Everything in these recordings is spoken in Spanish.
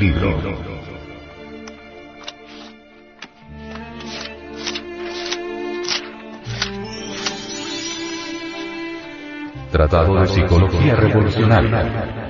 libro. Tratado de Psicología Revolucionaria.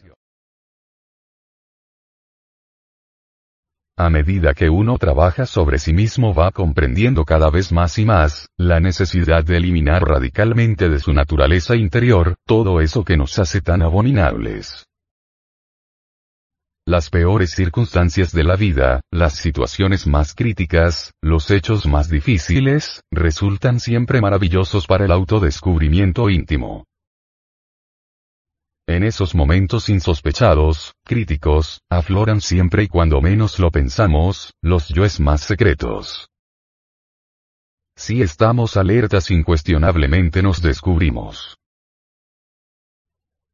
A medida que uno trabaja sobre sí mismo va comprendiendo cada vez más y más, la necesidad de eliminar radicalmente de su naturaleza interior, todo eso que nos hace tan abominables. Las peores circunstancias de la vida, las situaciones más críticas, los hechos más difíciles, resultan siempre maravillosos para el autodescubrimiento íntimo. En esos momentos insospechados, críticos, afloran siempre y cuando menos lo pensamos, los yoes más secretos. Si estamos alertas incuestionablemente nos descubrimos.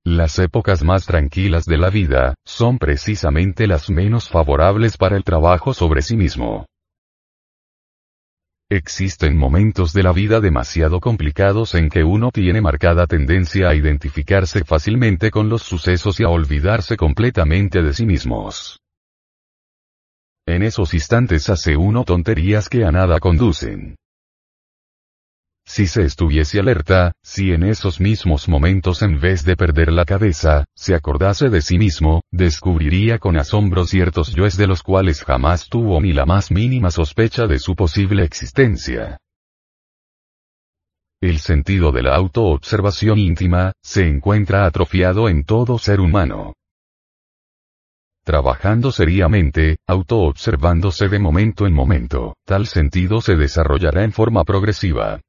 Las épocas más tranquilas de la vida, son precisamente las menos favorables para el trabajo sobre sí mismo. Existen momentos de la vida demasiado complicados en que uno tiene marcada tendencia a identificarse fácilmente con los sucesos y a olvidarse completamente de sí mismos. En esos instantes hace uno tonterías que a nada conducen. Si se estuviese alerta, si en esos mismos momentos en vez de perder la cabeza, se acordase de sí mismo, descubriría con asombro ciertos yoes de los cuales jamás tuvo ni la más mínima sospecha de su posible existencia. El sentido de la autoobservación íntima, se encuentra atrofiado en todo ser humano. Trabajando seriamente, autoobservándose de momento en momento, tal sentido se desarrollará en forma progresiva.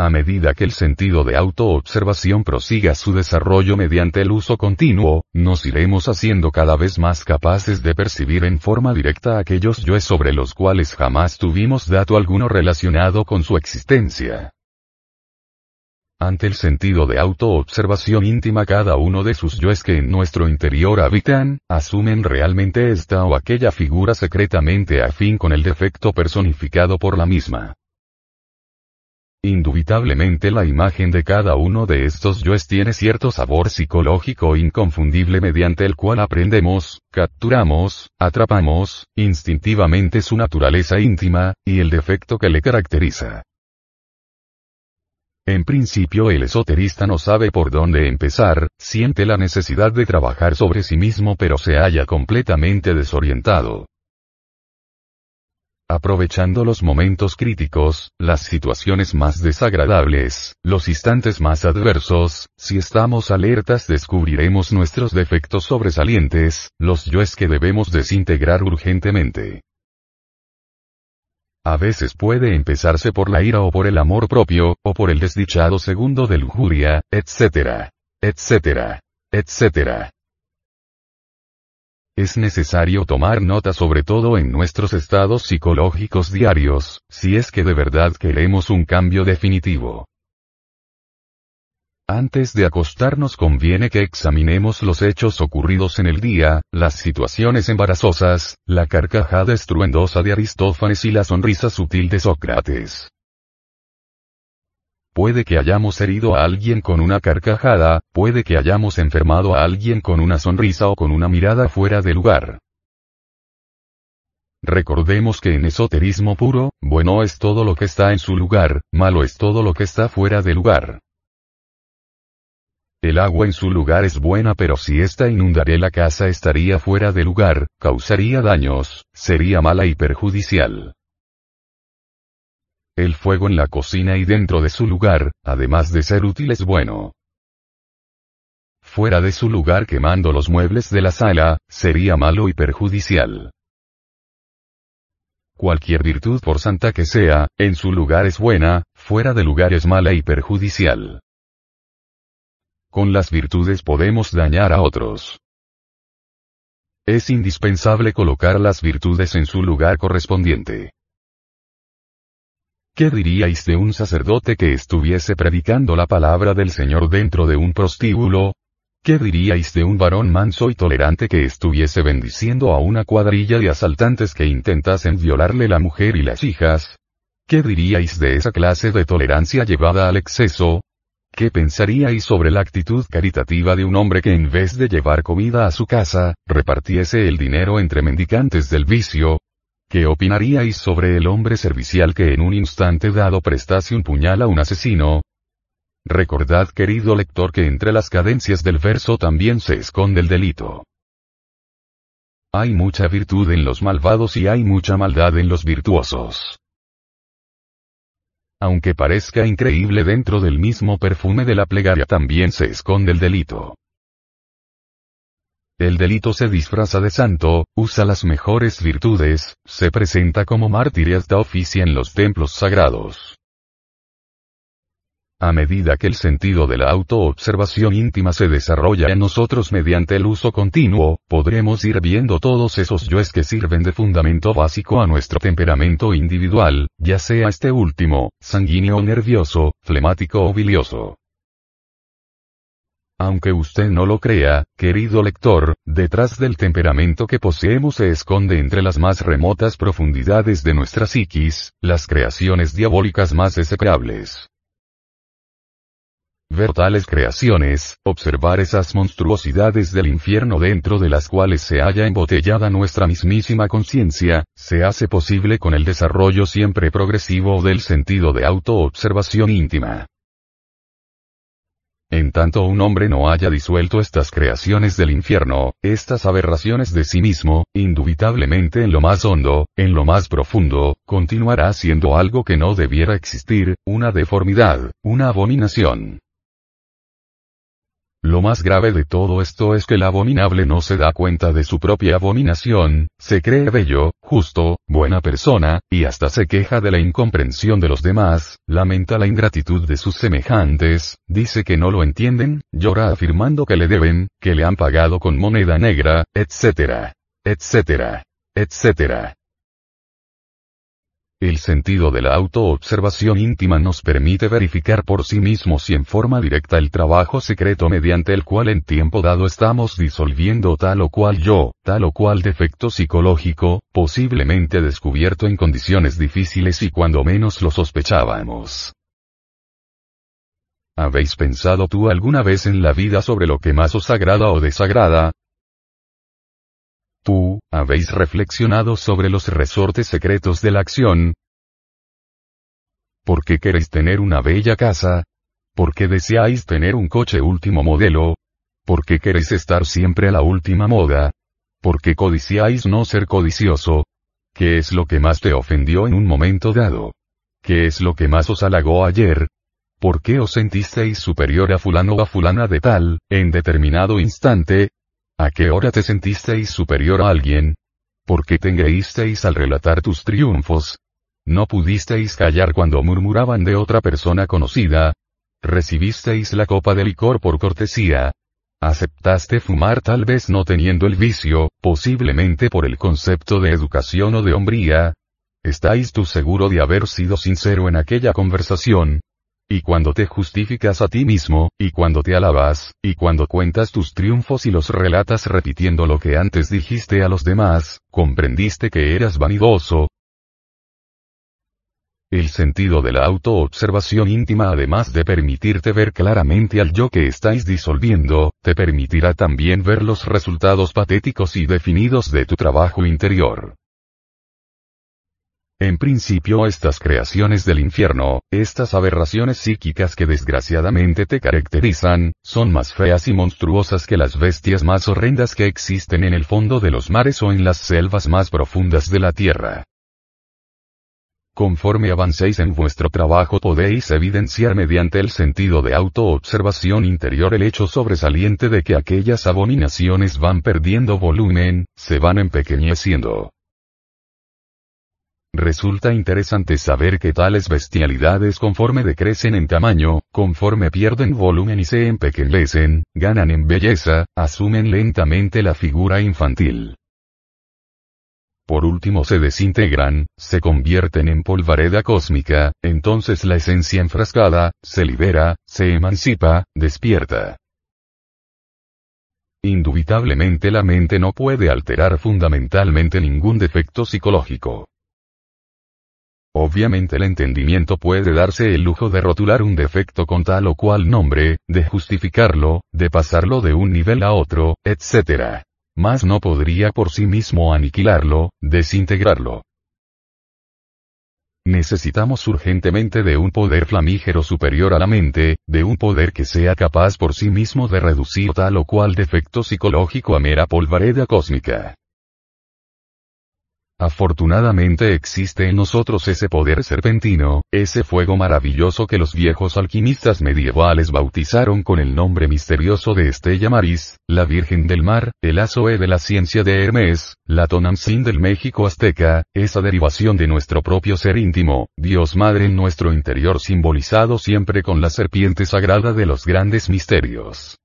A medida que el sentido de autoobservación prosiga su desarrollo mediante el uso continuo, nos iremos haciendo cada vez más capaces de percibir en forma directa aquellos yoes sobre los cuales jamás tuvimos dato alguno relacionado con su existencia. Ante el sentido de autoobservación íntima cada uno de sus yoes que en nuestro interior habitan, asumen realmente esta o aquella figura secretamente afín con el defecto personificado por la misma. Indubitablemente la imagen de cada uno de estos yoes tiene cierto sabor psicológico inconfundible mediante el cual aprendemos, capturamos, atrapamos, instintivamente su naturaleza íntima, y el defecto que le caracteriza. En principio el esoterista no sabe por dónde empezar, siente la necesidad de trabajar sobre sí mismo pero se halla completamente desorientado. Aprovechando los momentos críticos, las situaciones más desagradables, los instantes más adversos, si estamos alertas descubriremos nuestros defectos sobresalientes, los yoes que debemos desintegrar urgentemente. A veces puede empezarse por la ira o por el amor propio, o por el desdichado segundo de lujuria, etc. etc. etc. Es necesario tomar nota sobre todo en nuestros estados psicológicos diarios, si es que de verdad queremos un cambio definitivo. Antes de acostarnos conviene que examinemos los hechos ocurridos en el día, las situaciones embarazosas, la carcajada estruendosa de Aristófanes y la sonrisa sutil de Sócrates. Puede que hayamos herido a alguien con una carcajada, puede que hayamos enfermado a alguien con una sonrisa o con una mirada fuera de lugar. Recordemos que en esoterismo puro, bueno es todo lo que está en su lugar, malo es todo lo que está fuera de lugar. El agua en su lugar es buena pero si ésta inundaría la casa estaría fuera de lugar, causaría daños, sería mala y perjudicial. El fuego en la cocina y dentro de su lugar, además de ser útil es bueno. Fuera de su lugar quemando los muebles de la sala, sería malo y perjudicial. Cualquier virtud por santa que sea, en su lugar es buena, fuera de lugar es mala y perjudicial. Con las virtudes podemos dañar a otros. Es indispensable colocar las virtudes en su lugar correspondiente. ¿Qué diríais de un sacerdote que estuviese predicando la palabra del Señor dentro de un prostíbulo? ¿Qué diríais de un varón manso y tolerante que estuviese bendiciendo a una cuadrilla de asaltantes que intentasen violarle la mujer y las hijas? ¿Qué diríais de esa clase de tolerancia llevada al exceso? ¿Qué pensaríais sobre la actitud caritativa de un hombre que en vez de llevar comida a su casa, repartiese el dinero entre mendicantes del vicio? ¿Qué opinaríais sobre el hombre servicial que en un instante dado prestase un puñal a un asesino? Recordad querido lector que entre las cadencias del verso también se esconde el delito. Hay mucha virtud en los malvados y hay mucha maldad en los virtuosos. Aunque parezca increíble dentro del mismo perfume de la plegaria también se esconde el delito. El delito se disfraza de santo, usa las mejores virtudes, se presenta como mártir y hasta oficia en los templos sagrados. A medida que el sentido de la autoobservación íntima se desarrolla en nosotros mediante el uso continuo, podremos ir viendo todos esos yoes que sirven de fundamento básico a nuestro temperamento individual, ya sea este último, sanguíneo o nervioso, flemático o bilioso. Aunque usted no lo crea, querido lector, detrás del temperamento que poseemos se esconde entre las más remotas profundidades de nuestra psiquis, las creaciones diabólicas más execrables. Ver tales creaciones, observar esas monstruosidades del infierno dentro de las cuales se halla embotellada nuestra mismísima conciencia, se hace posible con el desarrollo siempre progresivo del sentido de autoobservación íntima. En tanto un hombre no haya disuelto estas creaciones del infierno, estas aberraciones de sí mismo, indubitablemente en lo más hondo, en lo más profundo, continuará siendo algo que no debiera existir, una deformidad, una abominación. Lo más grave de todo esto es que el abominable no se da cuenta de su propia abominación, se cree bello, justo, buena persona, y hasta se queja de la incomprensión de los demás, lamenta la ingratitud de sus semejantes, dice que no lo entienden, llora afirmando que le deben, que le han pagado con moneda negra, etc. etc. etc. El sentido de la autoobservación íntima nos permite verificar por sí mismos y en forma directa el trabajo secreto mediante el cual en tiempo dado estamos disolviendo tal o cual yo, tal o cual defecto psicológico, posiblemente descubierto en condiciones difíciles y cuando menos lo sospechábamos. ¿Habéis pensado tú alguna vez en la vida sobre lo que más os agrada o desagrada? ¿Tú, habéis reflexionado sobre los resortes secretos de la acción? ¿Por qué queréis tener una bella casa? ¿Por qué deseáis tener un coche último modelo? ¿Por qué queréis estar siempre a la última moda? ¿Por qué codiciáis no ser codicioso? ¿Qué es lo que más te ofendió en un momento dado? ¿Qué es lo que más os halagó ayer? ¿Por qué os sentisteis superior a fulano o a fulana de tal, en determinado instante? ¿A qué hora te sentisteis superior a alguien? ¿Por qué te engreísteis al relatar tus triunfos? ¿No pudisteis callar cuando murmuraban de otra persona conocida? ¿Recibisteis la copa de licor por cortesía? ¿Aceptaste fumar tal vez no teniendo el vicio, posiblemente por el concepto de educación o de hombría? ¿Estáis tú seguro de haber sido sincero en aquella conversación? Y cuando te justificas a ti mismo, y cuando te alabas, y cuando cuentas tus triunfos y los relatas repitiendo lo que antes dijiste a los demás, comprendiste que eras vanidoso. El sentido de la autoobservación íntima además de permitirte ver claramente al yo que estáis disolviendo, te permitirá también ver los resultados patéticos y definidos de tu trabajo interior. En principio estas creaciones del infierno, estas aberraciones psíquicas que desgraciadamente te caracterizan, son más feas y monstruosas que las bestias más horrendas que existen en el fondo de los mares o en las selvas más profundas de la tierra. Conforme avancéis en vuestro trabajo podéis evidenciar mediante el sentido de autoobservación interior el hecho sobresaliente de que aquellas abominaciones van perdiendo volumen, se van empequeñeciendo. Resulta interesante saber que tales bestialidades conforme decrecen en tamaño, conforme pierden volumen y se empequeñecen, ganan en belleza, asumen lentamente la figura infantil. Por último se desintegran, se convierten en polvareda cósmica, entonces la esencia enfrascada, se libera, se emancipa, despierta. Indubitablemente la mente no puede alterar fundamentalmente ningún defecto psicológico. Obviamente el entendimiento puede darse el lujo de rotular un defecto con tal o cual nombre, de justificarlo, de pasarlo de un nivel a otro, etc. Mas no podría por sí mismo aniquilarlo, desintegrarlo. Necesitamos urgentemente de un poder flamígero superior a la mente, de un poder que sea capaz por sí mismo de reducir tal o cual defecto psicológico a mera polvareda cósmica. Afortunadamente existe en nosotros ese poder serpentino, ese fuego maravilloso que los viejos alquimistas medievales bautizaron con el nombre misterioso de Estella Maris, la Virgen del Mar, el Azoe de la ciencia de Hermes, la Tonantzin del México azteca, esa derivación de nuestro propio ser íntimo, Dios Madre en nuestro interior simbolizado siempre con la serpiente sagrada de los grandes misterios.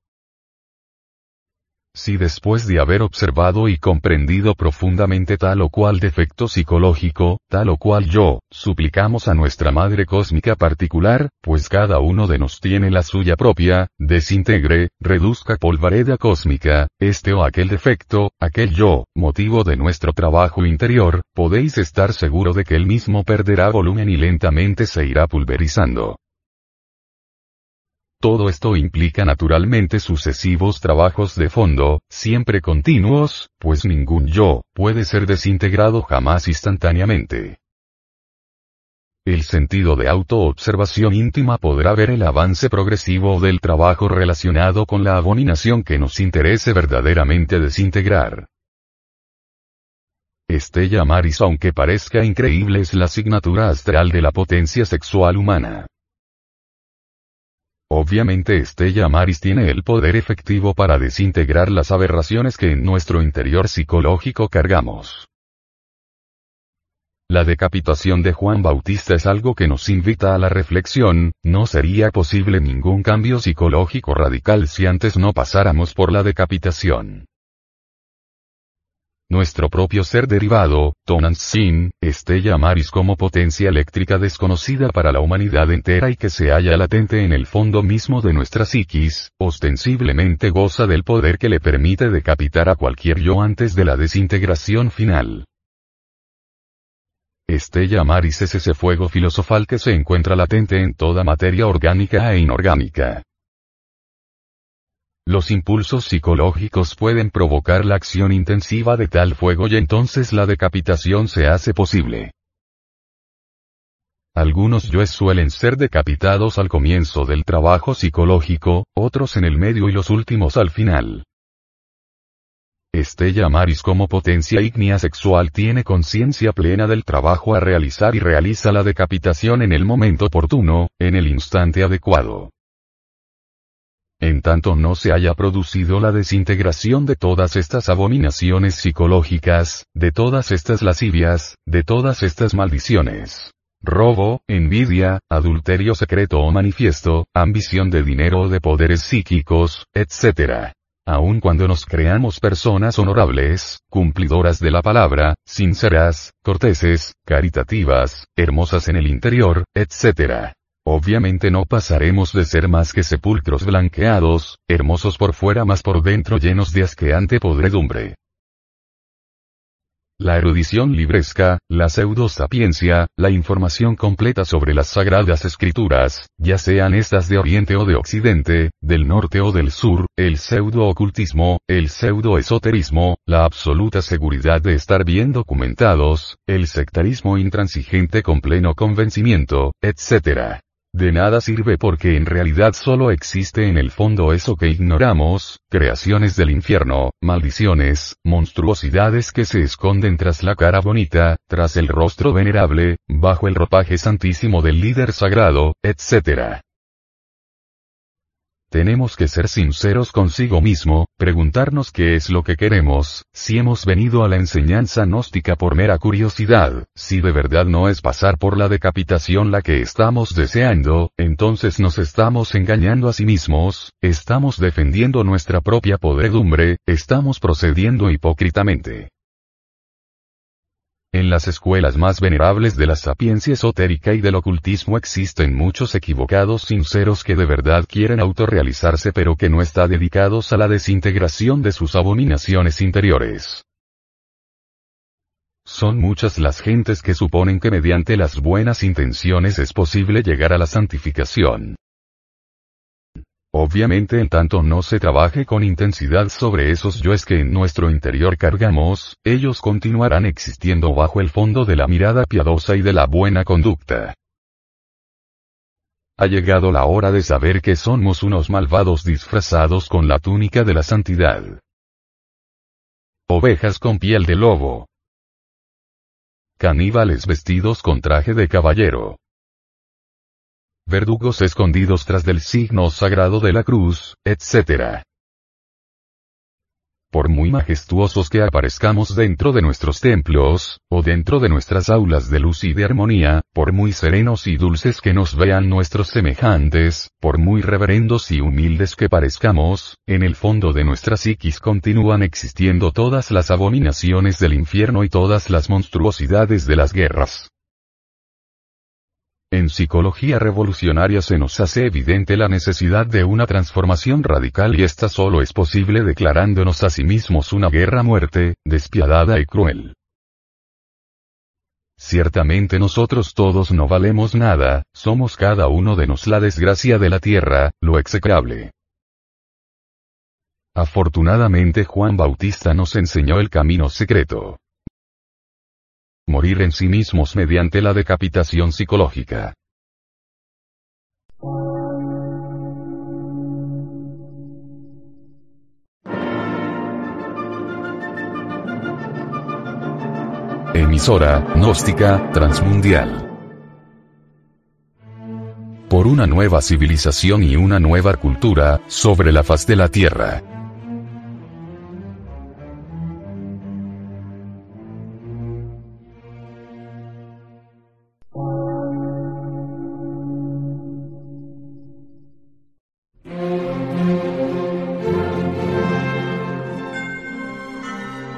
Si después de haber observado y comprendido profundamente tal o cual defecto psicológico, tal o cual yo, suplicamos a nuestra Madre Cósmica particular, pues cada uno de nos tiene la suya propia, desintegre, reduzca polvareda cósmica, este o aquel defecto, aquel yo, motivo de nuestro trabajo interior, podéis estar seguro de que el mismo perderá volumen y lentamente se irá pulverizando. Todo esto implica naturalmente sucesivos trabajos de fondo, siempre continuos, pues ningún yo, puede ser desintegrado jamás instantáneamente. El sentido de autoobservación íntima podrá ver el avance progresivo del trabajo relacionado con la abominación que nos interese verdaderamente desintegrar. Estella Maris aunque parezca increíble es la asignatura astral de la potencia sexual humana. Obviamente Estella Maris tiene el poder efectivo para desintegrar las aberraciones que en nuestro interior psicológico cargamos. La decapitación de Juan Bautista es algo que nos invita a la reflexión, no sería posible ningún cambio psicológico radical si antes no pasáramos por la decapitación. Nuestro propio ser derivado, Tonantzin, Estella Maris como potencia eléctrica desconocida para la humanidad entera y que se halla latente en el fondo mismo de nuestra psiquis, ostensiblemente goza del poder que le permite decapitar a cualquier yo antes de la desintegración final. Estella Maris es ese fuego filosofal que se encuentra latente en toda materia orgánica e inorgánica. Los impulsos psicológicos pueden provocar la acción intensiva de tal fuego y entonces la decapitación se hace posible. Algunos yoes suelen ser decapitados al comienzo del trabajo psicológico, otros en el medio y los últimos al final. Estella Maris como potencia ígnea sexual tiene conciencia plena del trabajo a realizar y realiza la decapitación en el momento oportuno, en el instante adecuado en tanto no se haya producido la desintegración de todas estas abominaciones psicológicas, de todas estas lascivias, de todas estas maldiciones. Robo, envidia, adulterio secreto o manifiesto, ambición de dinero o de poderes psíquicos, etc. Aun cuando nos creamos personas honorables, cumplidoras de la palabra, sinceras, corteses, caritativas, hermosas en el interior, etc. Obviamente no pasaremos de ser más que sepulcros blanqueados, hermosos por fuera más por dentro llenos de asqueante podredumbre. La erudición libresca, la pseudosapiencia, la información completa sobre las sagradas escrituras, ya sean estas de Oriente o de Occidente, del norte o del sur, el pseudo-ocultismo, el pseudo-esoterismo, la absoluta seguridad de estar bien documentados, el sectarismo intransigente con pleno convencimiento, etc. De nada sirve porque en realidad solo existe en el fondo eso que ignoramos, creaciones del infierno, maldiciones, monstruosidades que se esconden tras la cara bonita, tras el rostro venerable, bajo el ropaje santísimo del líder sagrado, etc. Tenemos que ser sinceros consigo mismo, preguntarnos qué es lo que queremos, si hemos venido a la enseñanza gnóstica por mera curiosidad, si de verdad no es pasar por la decapitación la que estamos deseando, entonces nos estamos engañando a sí mismos, estamos defendiendo nuestra propia podredumbre, estamos procediendo hipócritamente. En las escuelas más venerables de la sapiencia esotérica y del ocultismo existen muchos equivocados sinceros que de verdad quieren autorrealizarse pero que no están dedicados a la desintegración de sus abominaciones interiores. Son muchas las gentes que suponen que mediante las buenas intenciones es posible llegar a la santificación. Obviamente en tanto no se trabaje con intensidad sobre esos yoes que en nuestro interior cargamos, ellos continuarán existiendo bajo el fondo de la mirada piadosa y de la buena conducta. Ha llegado la hora de saber que somos unos malvados disfrazados con la túnica de la santidad. Ovejas con piel de lobo. Caníbales vestidos con traje de caballero verdugos escondidos tras del signo sagrado de la cruz, etc. Por muy majestuosos que aparezcamos dentro de nuestros templos, o dentro de nuestras aulas de luz y de armonía, por muy serenos y dulces que nos vean nuestros semejantes, por muy reverendos y humildes que parezcamos, en el fondo de nuestra psiquis continúan existiendo todas las abominaciones del infierno y todas las monstruosidades de las guerras. En psicología revolucionaria se nos hace evidente la necesidad de una transformación radical y esta solo es posible declarándonos a sí mismos una guerra muerte, despiadada y cruel. Ciertamente nosotros todos no valemos nada, somos cada uno de nos la desgracia de la tierra, lo execrable. Afortunadamente Juan Bautista nos enseñó el camino secreto morir en sí mismos mediante la decapitación psicológica. Emisora, gnóstica, transmundial. Por una nueva civilización y una nueva cultura, sobre la faz de la Tierra.